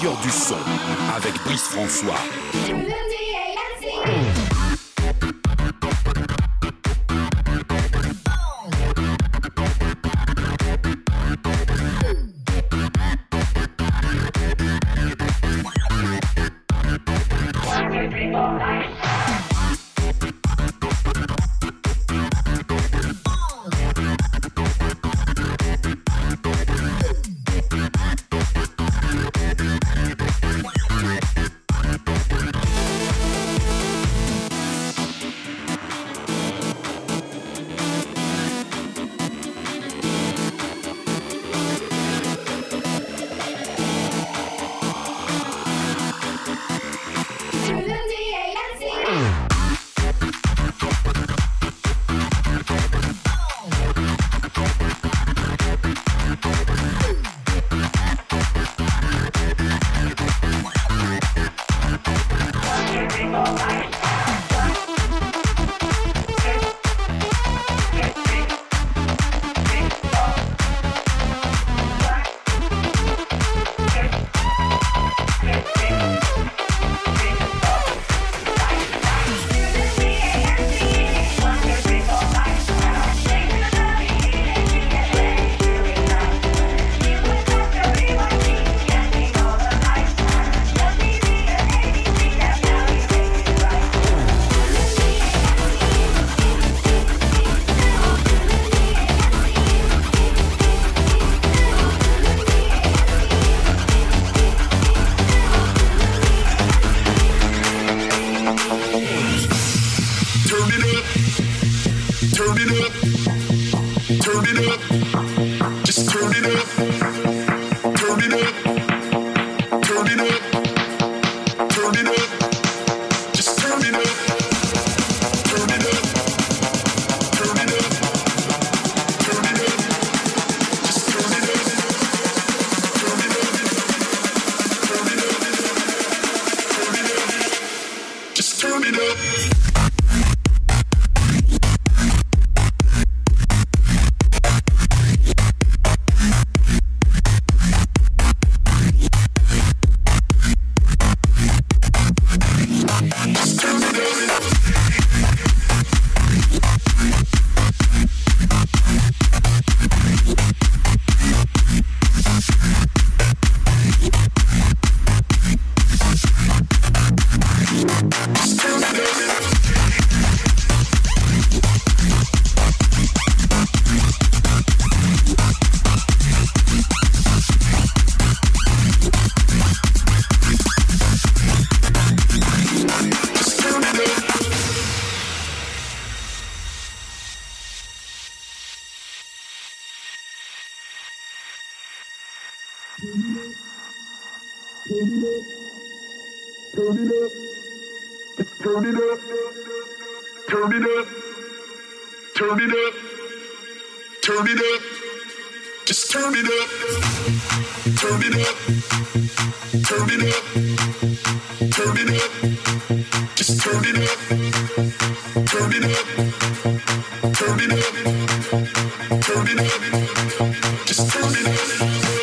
du son avec Brice François. Turn it up. Turn it up. Turn it up. Turn it up. Turn it up. Just turn it up. Turn it up. Turn it up. Turn it up. Just turn it up. Turn it up. Turn it up. Turn it up. Just turn it up.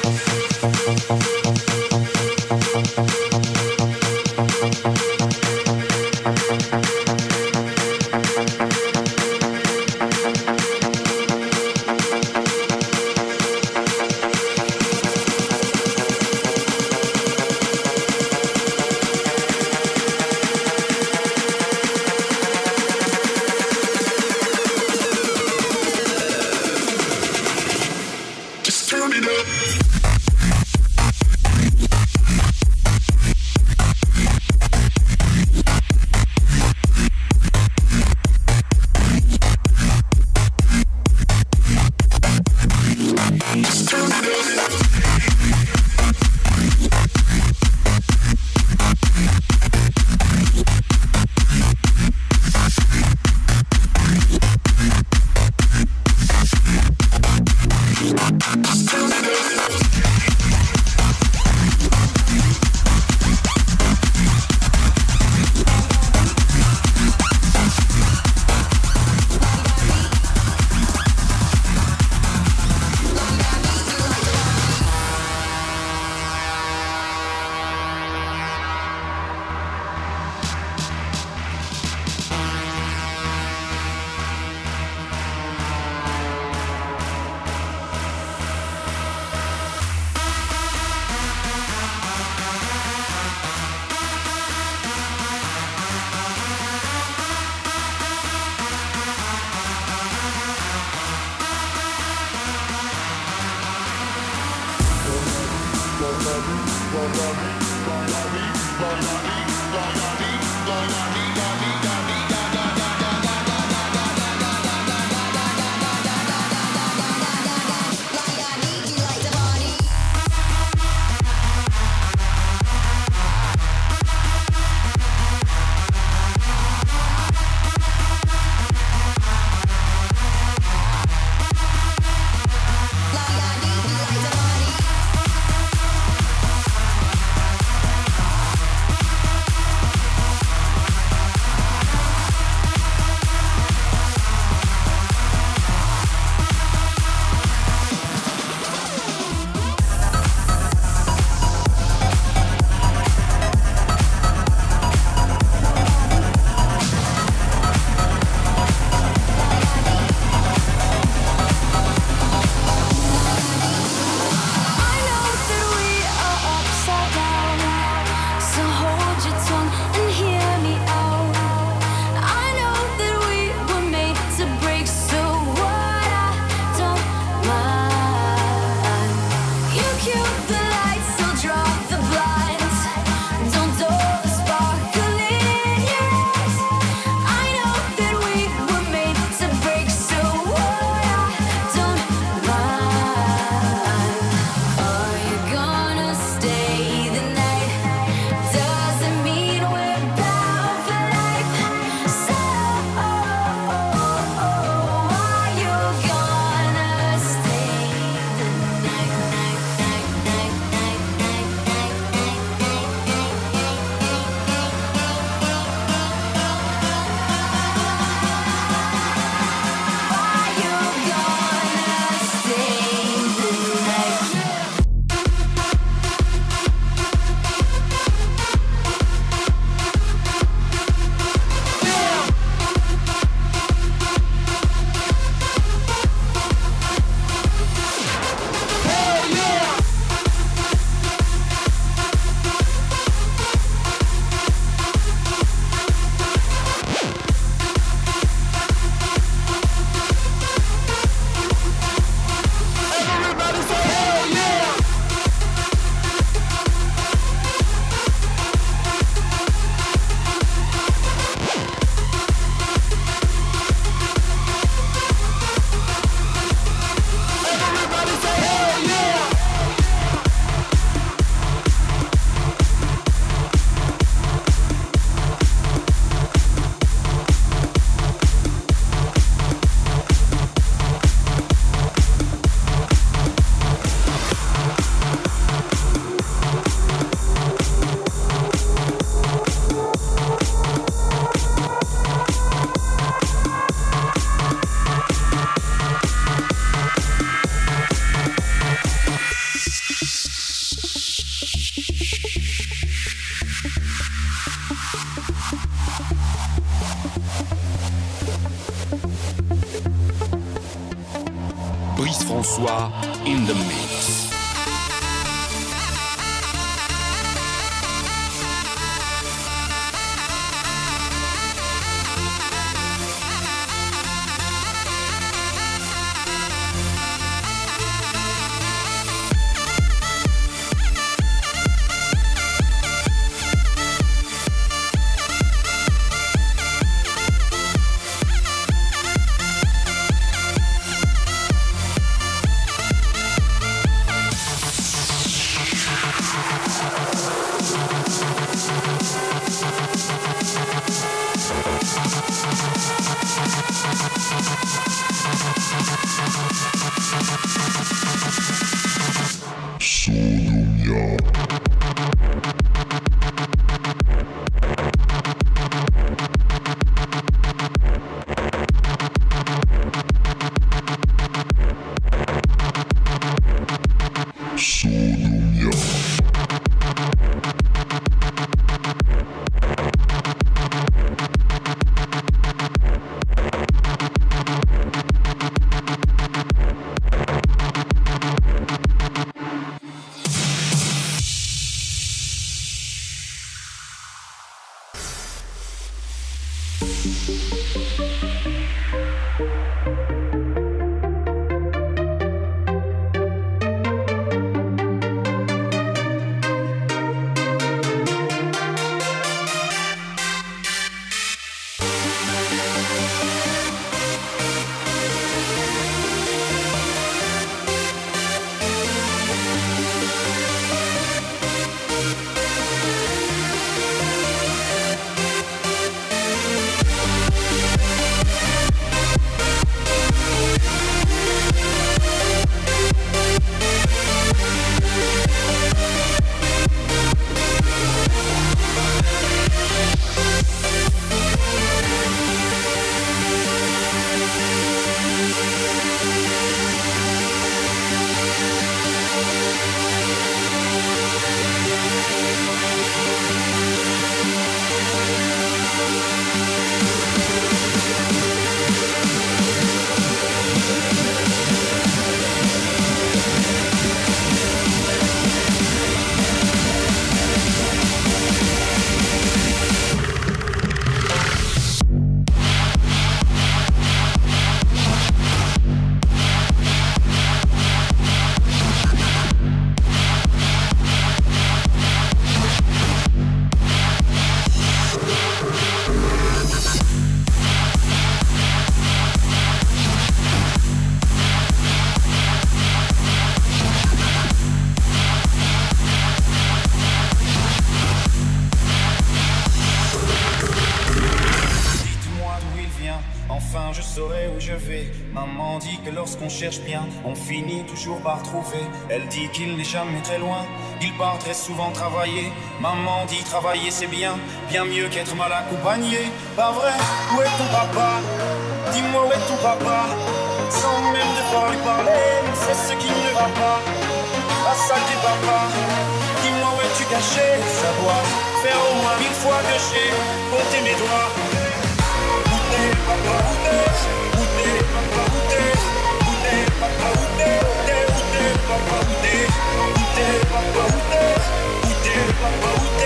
Brice François in the mix. Cherche bien, on finit toujours par trouver. Elle dit qu'il n'est jamais très loin, il part très souvent travailler. Maman dit travailler c'est bien, bien mieux qu'être mal accompagné. Pas vrai, où est ton papa? Dis-moi où est ton papa? Sans même devoir lui parler, c'est ce qui ne va pas. Ah ça dit papa, dis-moi où es-tu caché? Ça doit faire au moins mille fois que j'ai compté mes doigts. Où papa, où Утек, утек, утек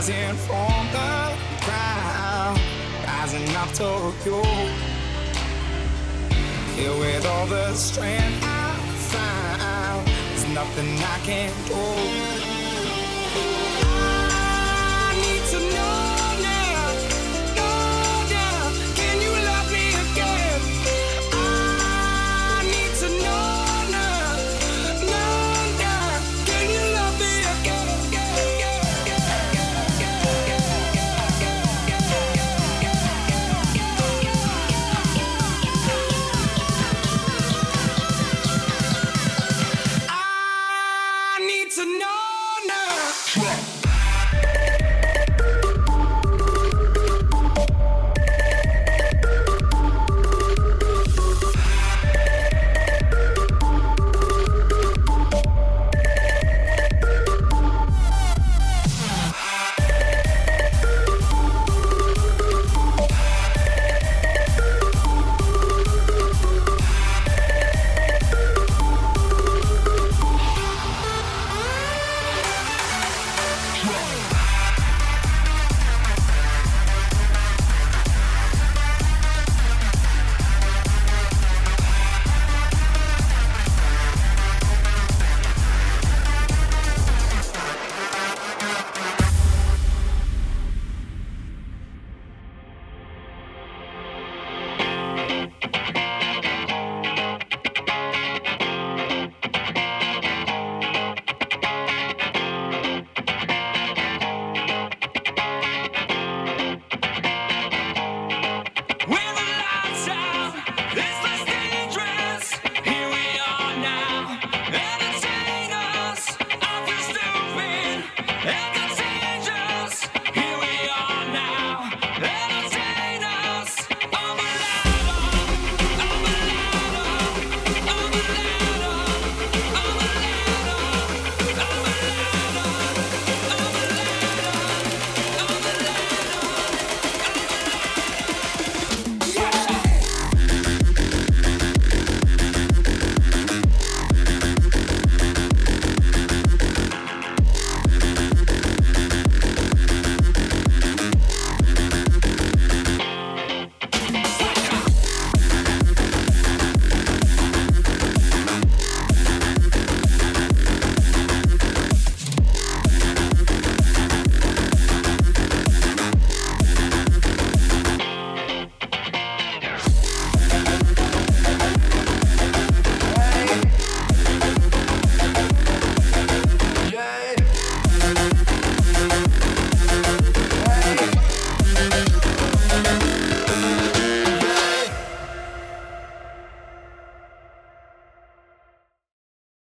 rising from the ground, rising up to you. Filled with all the strength I found, there's nothing I can't do.